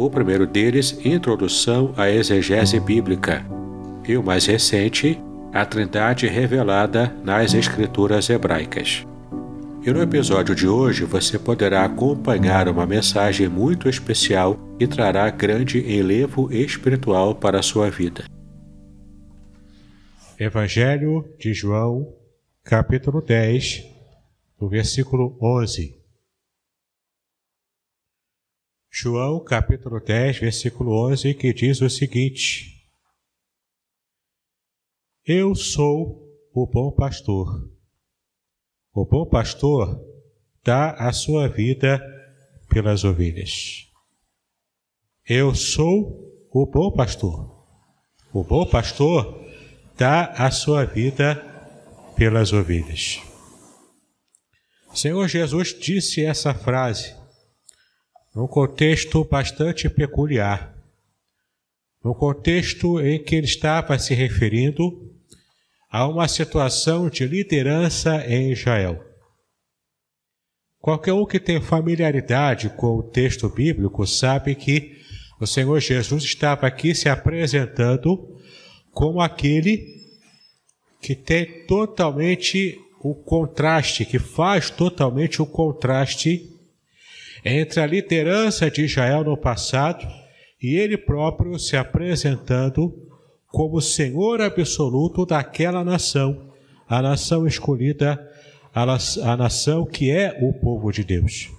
o primeiro deles, Introdução à Exegese Bíblica, e o mais recente, A Trindade Revelada nas Escrituras Hebraicas. E no episódio de hoje você poderá acompanhar uma mensagem muito especial e trará grande enlevo espiritual para a sua vida. Evangelho de João, capítulo 10, do versículo 11. João capítulo 10, versículo 11, que diz o seguinte: Eu sou o bom pastor. O bom pastor dá a sua vida pelas ovelhas. Eu sou o bom pastor. O bom pastor dá a sua vida pelas ovelhas. Senhor Jesus disse essa frase num contexto bastante peculiar, num contexto em que ele estava se referindo a uma situação de liderança em Israel. Qualquer um que tem familiaridade com o texto bíblico sabe que o Senhor Jesus estava aqui se apresentando como aquele que tem totalmente o contraste, que faz totalmente o contraste entre a liderança de Israel no passado e ele próprio se apresentando como Senhor absoluto daquela nação, a nação escolhida, a nação que é o povo de Deus.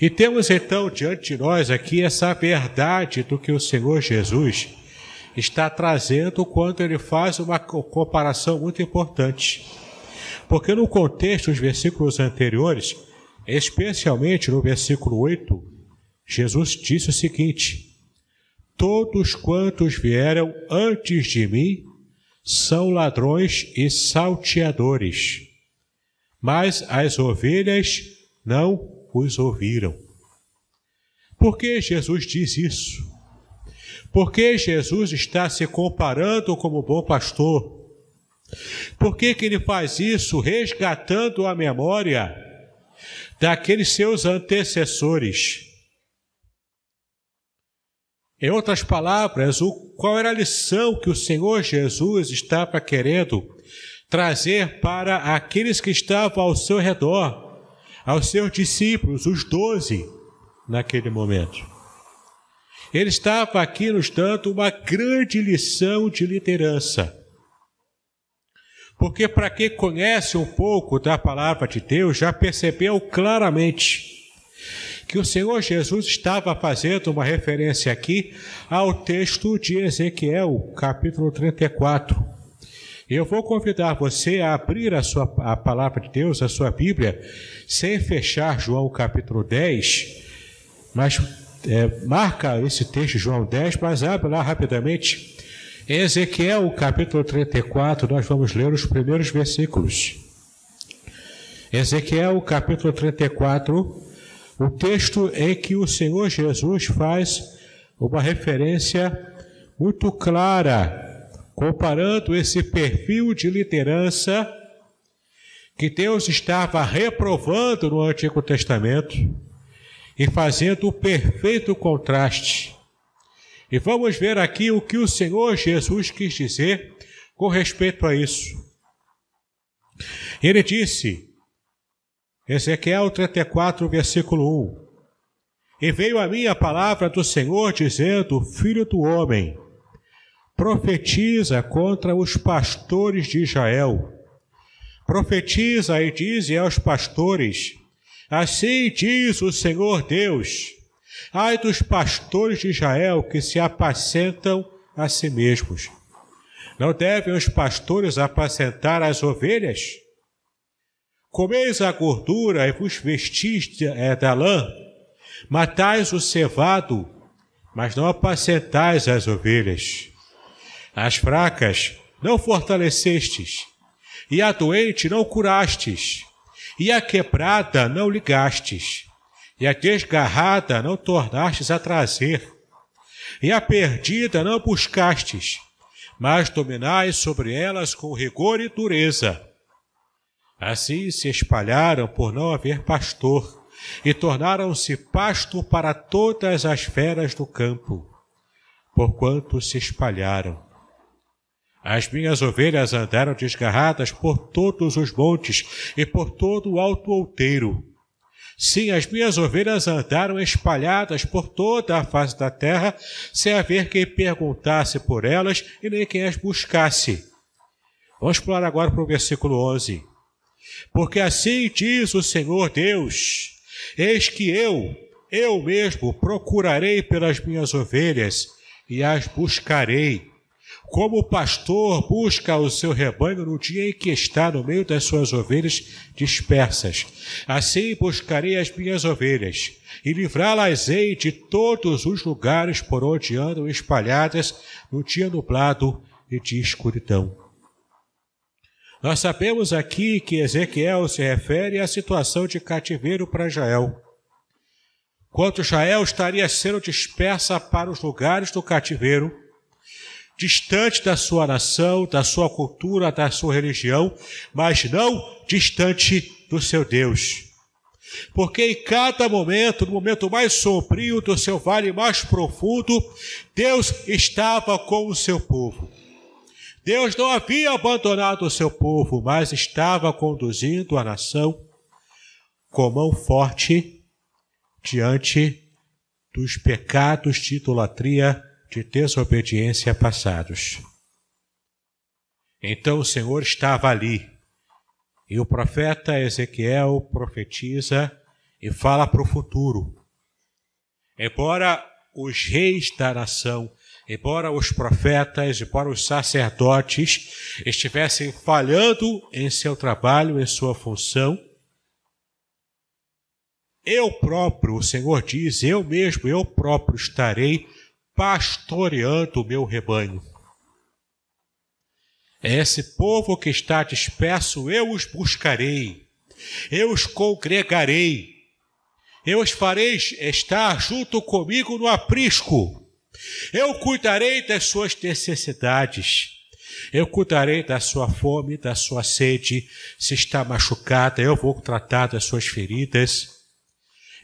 E temos então diante de nós aqui essa verdade do que o Senhor Jesus está trazendo quando ele faz uma comparação muito importante. Porque no contexto dos versículos anteriores, Especialmente no versículo 8, Jesus disse o seguinte: Todos quantos vieram antes de mim são ladrões e salteadores, mas as ovelhas não os ouviram. Por que Jesus diz isso? Porque Jesus está se comparando como bom pastor. Por que, que ele faz isso resgatando a memória daqueles seus antecessores. Em outras palavras, o, qual era a lição que o Senhor Jesus estava querendo trazer para aqueles que estavam ao seu redor, aos seus discípulos, os doze, naquele momento? Ele estava aqui nos dando uma grande lição de liderança. Porque para quem conhece um pouco da palavra de Deus, já percebeu claramente que o Senhor Jesus estava fazendo uma referência aqui ao texto de Ezequiel, capítulo 34. Eu vou convidar você a abrir a, sua, a palavra de Deus, a sua Bíblia, sem fechar João capítulo 10, mas é, marca esse texto, João 10, mas abre lá rapidamente em Ezequiel, capítulo 34, nós vamos ler os primeiros versículos. Ezequiel, capítulo 34, o texto em que o Senhor Jesus faz uma referência muito clara, comparando esse perfil de liderança que Deus estava reprovando no Antigo Testamento e fazendo o perfeito contraste e vamos ver aqui o que o Senhor Jesus quis dizer com respeito a isso. Ele disse, Ezequiel 34, versículo 1: E veio a mim a palavra do Senhor, dizendo: Filho do homem, profetiza contra os pastores de Israel. Profetiza e dize aos pastores: Assim diz o Senhor Deus: Ai dos pastores de Israel que se apacentam a si mesmos. Não devem os pastores apacentar as ovelhas? Comeis a gordura e vos vestis é, da lã, matais o cevado, mas não apacentais as ovelhas. As fracas não fortalecestes, e a doente não curastes, e a quebrada não ligastes, e a desgarrada não tornastes a trazer, e a perdida não buscastes, mas dominais sobre elas com rigor e dureza. Assim se espalharam por não haver pastor, e tornaram-se pasto para todas as feras do campo, porquanto se espalharam. As minhas ovelhas andaram desgarradas por todos os montes e por todo o alto outeiro. Sim, as minhas ovelhas andaram espalhadas por toda a face da terra, sem haver quem perguntasse por elas e nem quem as buscasse. Vamos pular agora para o versículo 11. Porque assim diz o Senhor Deus: Eis que eu, eu mesmo, procurarei pelas minhas ovelhas e as buscarei como o pastor busca o seu rebanho no dia em que está no meio das suas ovelhas dispersas. Assim buscarei as minhas ovelhas e livrá-las-ei de todos os lugares por onde andam espalhadas no dia nublado e de escuridão. Nós sabemos aqui que Ezequiel se refere à situação de cativeiro para Israel. Quanto Israel estaria sendo dispersa para os lugares do cativeiro, distante da sua nação, da sua cultura, da sua religião, mas não distante do seu Deus. Porque em cada momento, no momento mais sombrio do seu vale mais profundo, Deus estava com o seu povo. Deus não havia abandonado o seu povo, mas estava conduzindo a nação com mão forte diante dos pecados de idolatria de desobediência passados. Então o Senhor estava ali, e o profeta Ezequiel profetiza e fala para o futuro. Embora os reis da nação, embora os profetas, embora os sacerdotes estivessem falhando em seu trabalho, em sua função, eu próprio, o Senhor diz, eu mesmo, eu próprio estarei pastoreando o meu rebanho. É esse povo que está disperso, eu os buscarei, eu os congregarei, eu os farei estar junto comigo no aprisco, eu cuidarei das suas necessidades, eu cuidarei da sua fome, da sua sede, se está machucada, eu vou tratar das suas feridas,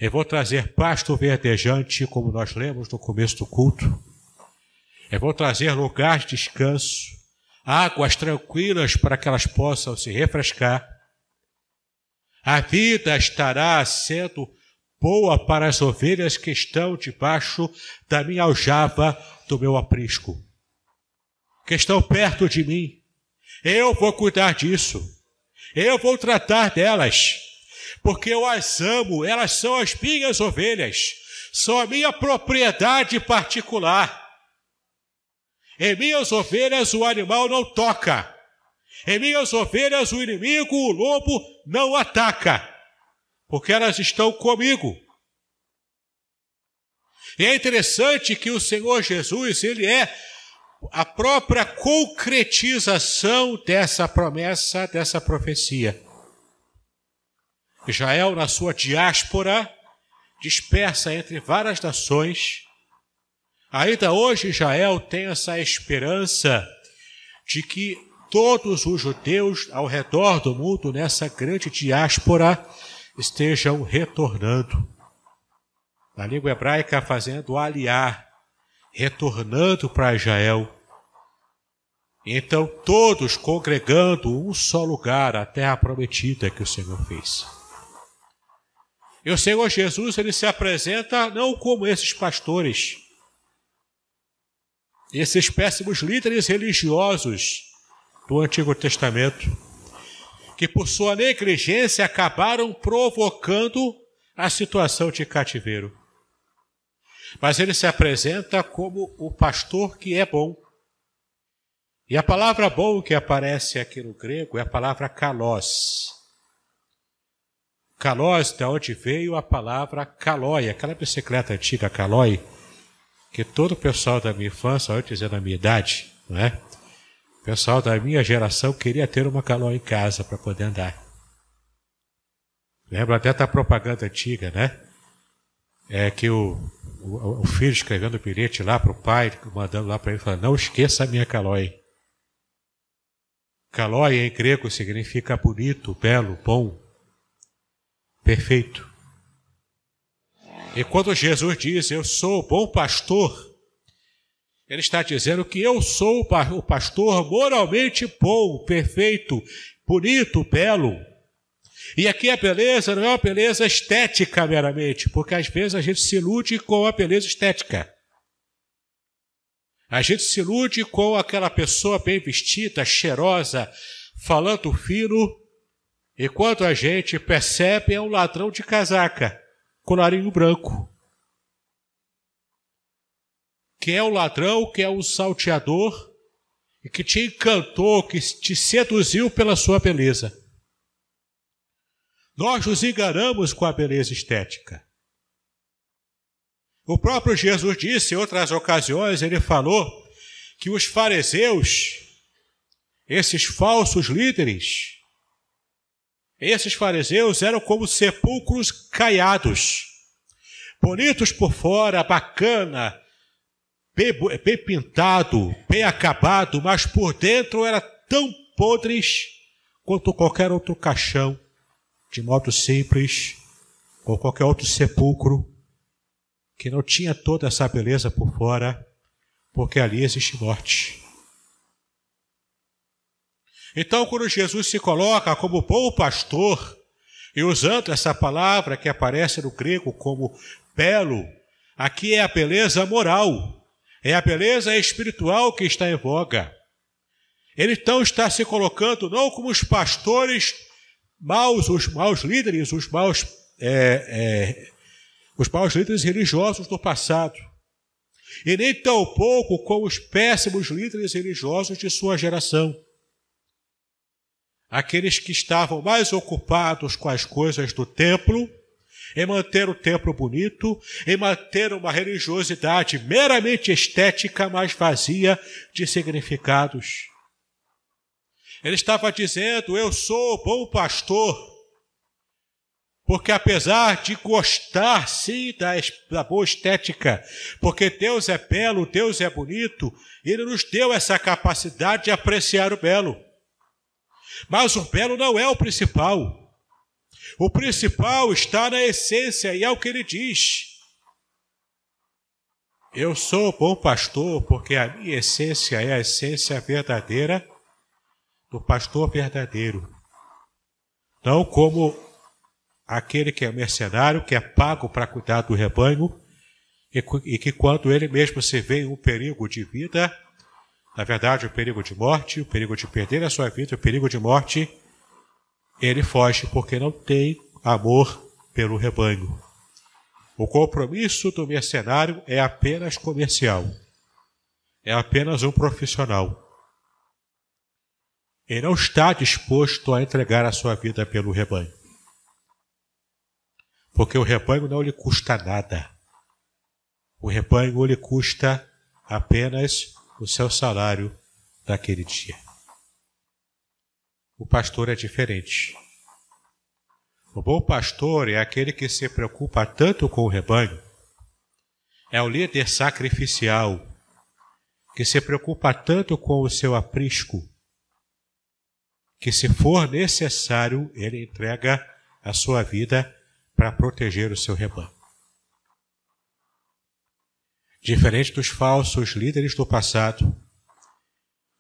eu vou trazer pasto verdejante, como nós lemos no começo do culto. Eu vou trazer lugar de descanso, águas tranquilas para que elas possam se refrescar. A vida estará sendo boa para as ovelhas que estão debaixo da minha aljava do meu aprisco, que estão perto de mim. Eu vou cuidar disso. Eu vou tratar delas porque eu as amo, elas são as minhas ovelhas, são a minha propriedade particular. Em minhas ovelhas o animal não toca, em minhas ovelhas o inimigo, o lobo, não ataca, porque elas estão comigo. E é interessante que o Senhor Jesus, ele é a própria concretização dessa promessa, dessa profecia. Israel, na sua diáspora, dispersa entre várias nações, ainda hoje Israel tem essa esperança de que todos os judeus ao redor do mundo, nessa grande diáspora, estejam retornando. Na língua hebraica, fazendo aliar, retornando para Israel. Então, todos congregando um só lugar, a terra prometida que o Senhor fez. E o Senhor Jesus, ele se apresenta não como esses pastores, esses péssimos líderes religiosos do Antigo Testamento, que por sua negligência acabaram provocando a situação de cativeiro. Mas ele se apresenta como o pastor que é bom. E a palavra bom que aparece aqui no grego é a palavra kalos. Kalos, de onde veio a palavra calói, aquela bicicleta antiga calói, que todo o pessoal da minha infância, antes da minha idade, não é? O pessoal da minha geração queria ter uma calói em casa para poder andar. Lembra até da propaganda antiga, né? É que o, o, o filho escrevendo o bilhete lá para o pai, mandando lá para ele, falando: Não esqueça a minha calói. Calói em grego significa bonito, belo, bom, perfeito. E quando Jesus diz: Eu sou o bom pastor, ele está dizendo que eu sou o pastor moralmente bom, perfeito, bonito, belo. E aqui a beleza não é uma beleza estética meramente, porque às vezes a gente se ilude com a beleza estética. A gente se ilude com aquela pessoa bem vestida, cheirosa, falando fino, e quando a gente percebe é um ladrão de casaca, colarinho branco que é o ladrão, que é o salteador, e que te encantou, que te seduziu pela sua beleza. Nós nos enganamos com a beleza estética. O próprio Jesus disse em outras ocasiões, ele falou que os fariseus, esses falsos líderes, esses fariseus eram como sepulcros caiados, bonitos por fora, bacana, bem, bem pintado, bem acabado, mas por dentro era tão podres quanto qualquer outro caixão, de modo simples, ou qualquer outro sepulcro, que não tinha toda essa beleza por fora, porque ali existe morte. Então, quando Jesus se coloca como bom pastor, e usando essa palavra que aparece no grego como belo, aqui é a beleza moral, é a beleza espiritual que está em voga. Ele então está se colocando não como os pastores maus, os maus líderes, os maus, é, é, os maus líderes religiosos do passado. E nem tão pouco como os péssimos líderes religiosos de sua geração. Aqueles que estavam mais ocupados com as coisas do templo em manter o templo bonito, em manter uma religiosidade meramente estética, mas vazia de significados. Ele estava dizendo: Eu sou bom pastor. Porque apesar de gostar sim da, da boa estética, porque Deus é belo, Deus é bonito, Ele nos deu essa capacidade de apreciar o belo. Mas o belo não é o principal. O principal está na essência e é o que ele diz. Eu sou bom pastor porque a minha essência é a essência verdadeira do pastor verdadeiro. Não como aquele que é mercenário, que é pago para cuidar do rebanho e que quando ele mesmo se vê em um perigo de vida, na verdade, o perigo de morte, o perigo de perder a sua vida, o perigo de morte, ele foge porque não tem amor pelo rebanho. O compromisso do mercenário é apenas comercial, é apenas um profissional. Ele não está disposto a entregar a sua vida pelo rebanho. Porque o rebanho não lhe custa nada. O rebanho lhe custa apenas o seu salário daquele dia. O pastor é diferente. O bom pastor é aquele que se preocupa tanto com o rebanho, é o líder sacrificial, que se preocupa tanto com o seu aprisco, que se for necessário, ele entrega a sua vida para proteger o seu rebanho. Diferente dos falsos líderes do passado,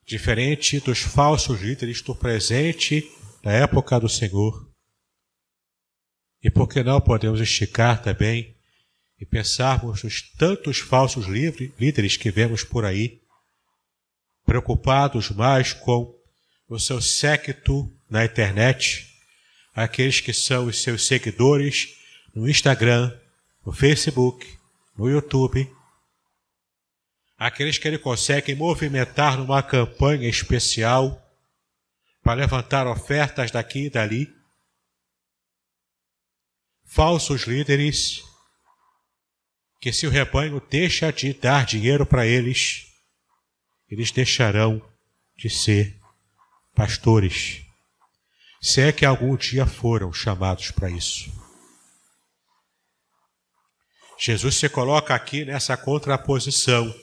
diferente dos falsos líderes do presente, da época do Senhor. E por que não podemos esticar também e pensarmos nos tantos falsos líderes que vemos por aí, preocupados mais com o seu séquito na internet, aqueles que são os seus seguidores no Instagram, no Facebook, no YouTube, aqueles que ele consegue movimentar numa campanha especial para levantar ofertas daqui e dali. Falsos líderes que se o rebanho deixa de dar dinheiro para eles, eles deixarão de ser pastores, se é que algum dia foram chamados para isso. Jesus se coloca aqui nessa contraposição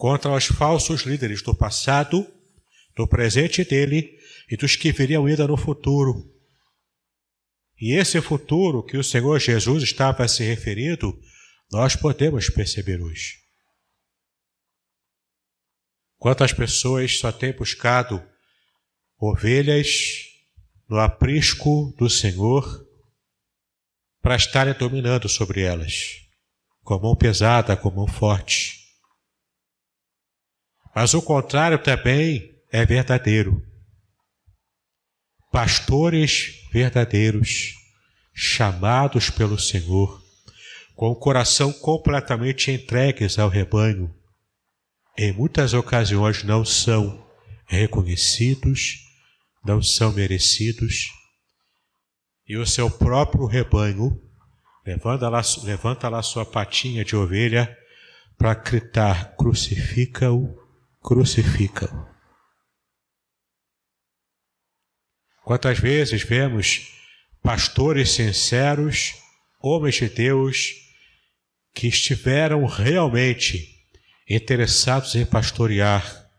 contra os falsos líderes do passado, do presente dele e dos que viriam ainda no futuro. E esse futuro que o Senhor Jesus estava se referindo, nós podemos perceber hoje. Quantas pessoas só têm buscado ovelhas no aprisco do Senhor para estarem dominando sobre elas, com mão pesada, com mão forte. Mas o contrário também é verdadeiro. Pastores verdadeiros, chamados pelo Senhor, com o coração completamente entregues ao rebanho, em muitas ocasiões não são reconhecidos não são merecidos, e o seu próprio rebanho levanta lá, levanta lá sua patinha de ovelha para gritar: crucifica-o, crucifica-o. Quantas vezes vemos pastores sinceros, homens de Deus, que estiveram realmente interessados em pastorear,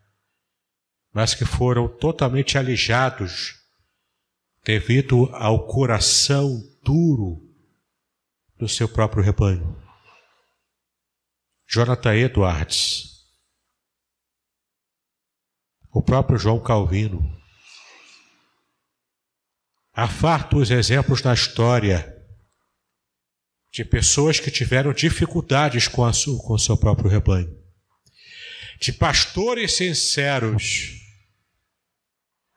mas que foram totalmente alijados devido ao coração duro do seu próprio rebanho. Jonathan Edwards, o próprio João Calvino. Há fartos exemplos na história de pessoas que tiveram dificuldades com, a sua, com o seu próprio rebanho, de pastores sinceros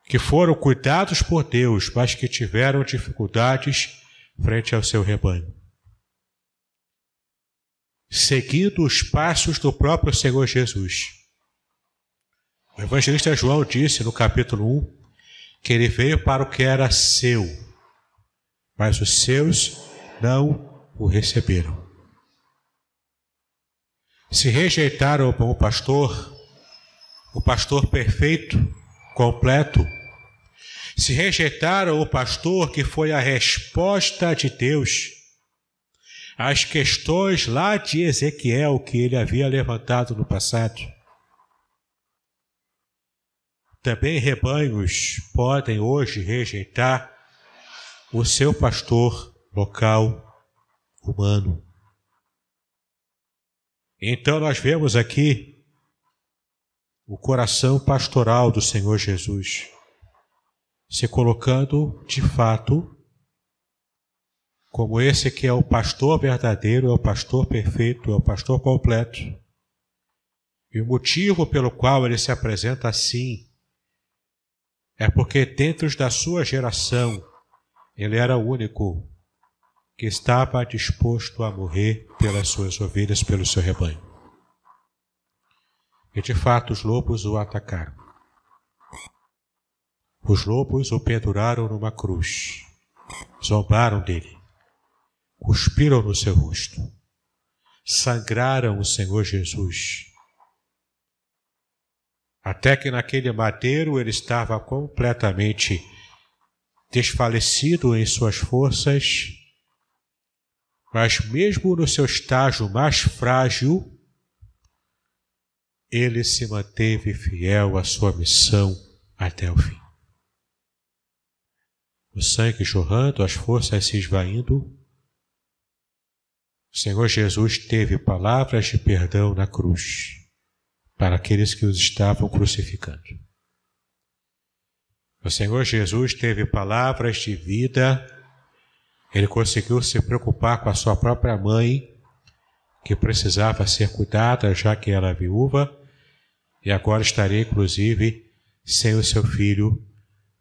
que foram cuidados por Deus, mas que tiveram dificuldades frente ao seu rebanho. Seguindo os passos do próprio Senhor Jesus. O evangelista João disse no capítulo 1 que ele veio para o que era seu, mas os seus não o receberam. Se rejeitaram o bom pastor, o pastor perfeito, completo. Se rejeitaram o pastor, que foi a resposta de Deus às questões lá de Ezequiel que ele havia levantado no passado. Também rebanhos podem hoje rejeitar o seu pastor local humano. Então nós vemos aqui o coração pastoral do Senhor Jesus, se colocando de fato como esse que é o pastor verdadeiro, é o pastor perfeito, é o pastor completo. E o motivo pelo qual ele se apresenta assim é porque dentro da sua geração ele era o único que estava disposto a morrer pelas suas ovelhas, pelo seu rebanho. E de fato os lobos o atacaram. Os lobos o penduraram numa cruz, zombaram dele, cuspiram no seu rosto, sangraram o Senhor Jesus. Até que naquele madeiro ele estava completamente desfalecido em suas forças, mas mesmo no seu estágio mais frágil, ele se manteve fiel à sua missão até o fim. O sangue jorrando, as forças se esvaindo, o Senhor Jesus teve palavras de perdão na cruz para aqueles que os estavam crucificando. O Senhor Jesus teve palavras de vida, ele conseguiu se preocupar com a sua própria mãe, que precisava ser cuidada já que era viúva, e agora estarei, inclusive, sem o seu filho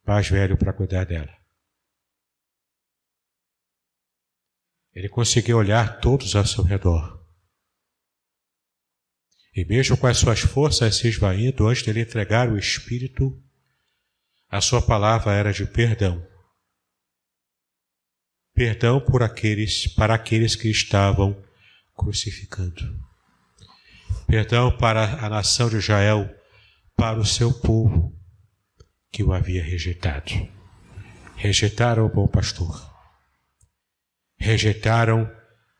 mais velho para cuidar dela. Ele conseguiu olhar todos ao seu redor. E mesmo com as suas forças se esvaindo, antes de ele entregar o Espírito, a sua palavra era de perdão. Perdão por aqueles, para aqueles que estavam crucificando. Perdão para a nação de Israel, para o seu povo que o havia rejeitado. Rejeitaram o bom pastor rejeitaram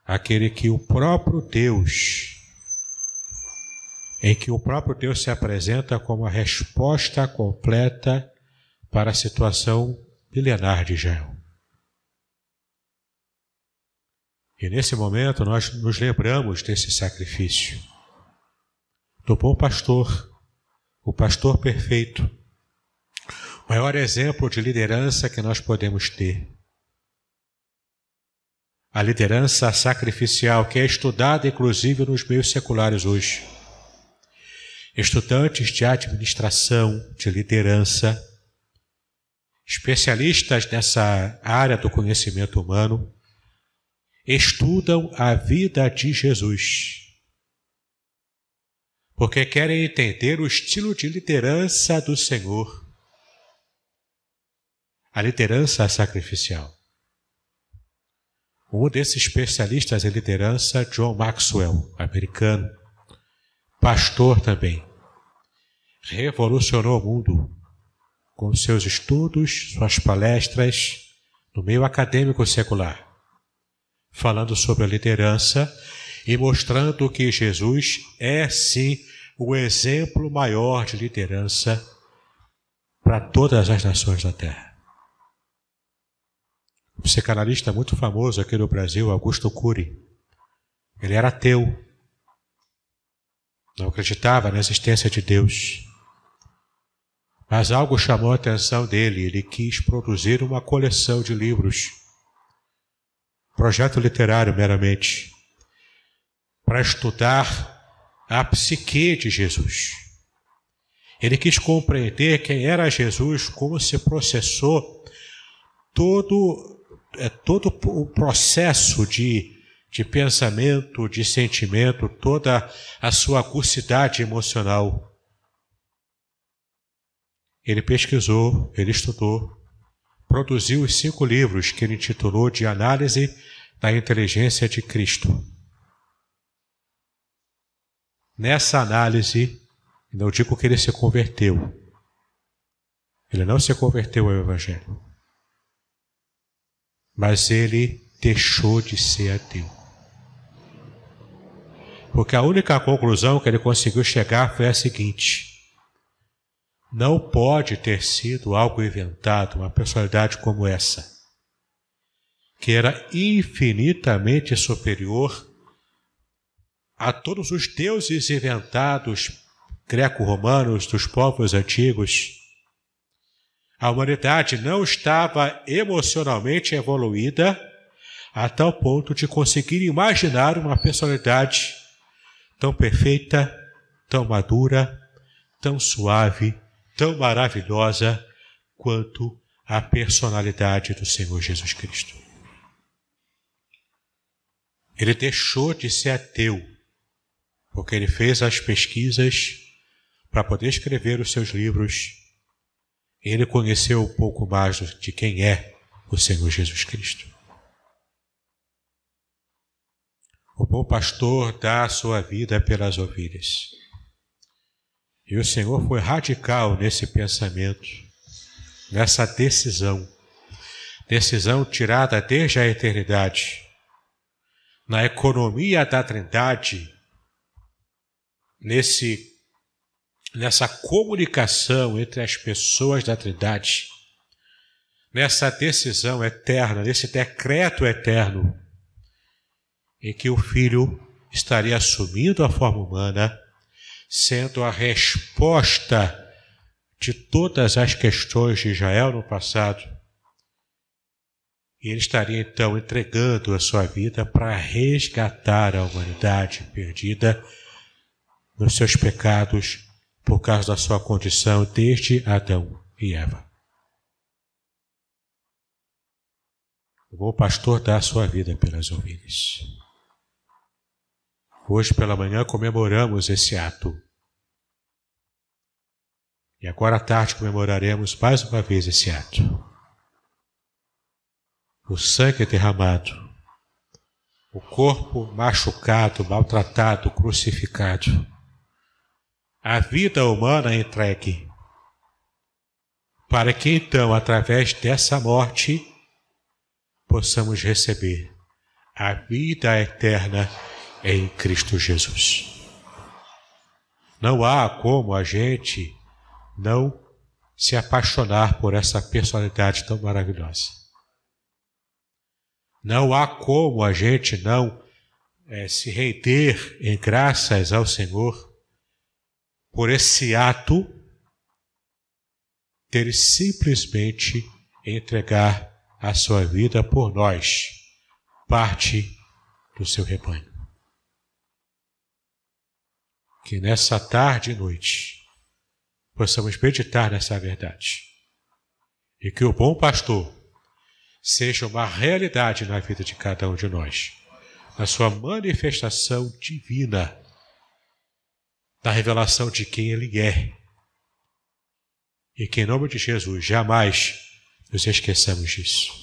aquele que o próprio Deus, em que o próprio Deus se apresenta como a resposta completa para a situação milenar de Israel. E nesse momento nós nos lembramos desse sacrifício, do bom pastor, o pastor perfeito, o maior exemplo de liderança que nós podemos ter a liderança sacrificial, que é estudada inclusive nos meios seculares hoje. Estudantes de administração, de liderança, especialistas nessa área do conhecimento humano, estudam a vida de Jesus. Porque querem entender o estilo de liderança do Senhor. A liderança sacrificial. Um desses especialistas em liderança, John Maxwell, americano, pastor também, revolucionou o mundo com seus estudos, suas palestras no meio acadêmico secular, falando sobre a liderança e mostrando que Jesus é sim o exemplo maior de liderança para todas as nações da Terra um psicanalista muito famoso aqui no Brasil, Augusto Cury. Ele era ateu. Não acreditava na existência de Deus. Mas algo chamou a atenção dele. Ele quis produzir uma coleção de livros. Projeto literário meramente. Para estudar a psique de Jesus. Ele quis compreender quem era Jesus, como se processou todo é todo o processo de, de pensamento, de sentimento, toda a sua acusidade emocional. Ele pesquisou, ele estudou, produziu os cinco livros que ele intitulou de Análise da Inteligência de Cristo. Nessa análise, não digo que ele se converteu, ele não se converteu ao Evangelho mas ele deixou de ser ateu. Porque a única conclusão que ele conseguiu chegar foi a seguinte: não pode ter sido algo inventado, uma personalidade como essa, que era infinitamente superior a todos os deuses inventados greco-romanos dos povos antigos. A humanidade não estava emocionalmente evoluída a tal ponto de conseguir imaginar uma personalidade tão perfeita, tão madura, tão suave, tão maravilhosa quanto a personalidade do Senhor Jesus Cristo. Ele deixou de ser ateu, porque ele fez as pesquisas para poder escrever os seus livros ele conheceu um pouco mais de quem é o Senhor Jesus Cristo. O bom pastor dá a sua vida pelas ovelhas. E o Senhor foi radical nesse pensamento, nessa decisão, decisão tirada desde a eternidade, na economia da Trindade, nesse nessa comunicação entre as pessoas da Trindade, nessa decisão eterna, nesse decreto eterno, em que o Filho estaria assumindo a forma humana, sendo a resposta de todas as questões de Israel no passado. E ele estaria então entregando a sua vida para resgatar a humanidade perdida nos seus pecados por causa da sua condição desde Adão e Eva. O bom pastor dá a sua vida pelas ovelhas. Hoje pela manhã comemoramos esse ato. E agora à tarde comemoraremos mais uma vez esse ato. O sangue derramado, o corpo machucado, maltratado, crucificado, a vida humana entregue, para que então, através dessa morte, possamos receber a vida eterna em Cristo Jesus. Não há como a gente não se apaixonar por essa personalidade tão maravilhosa. Não há como a gente não é, se render em graças ao Senhor por esse ato dele simplesmente entregar a sua vida por nós, parte do seu rebanho. Que nessa tarde e noite possamos meditar nessa verdade. E que o bom pastor seja uma realidade na vida de cada um de nós, na sua manifestação divina, na revelação de quem ele é. E que em nome de Jesus jamais nos esqueçamos disso.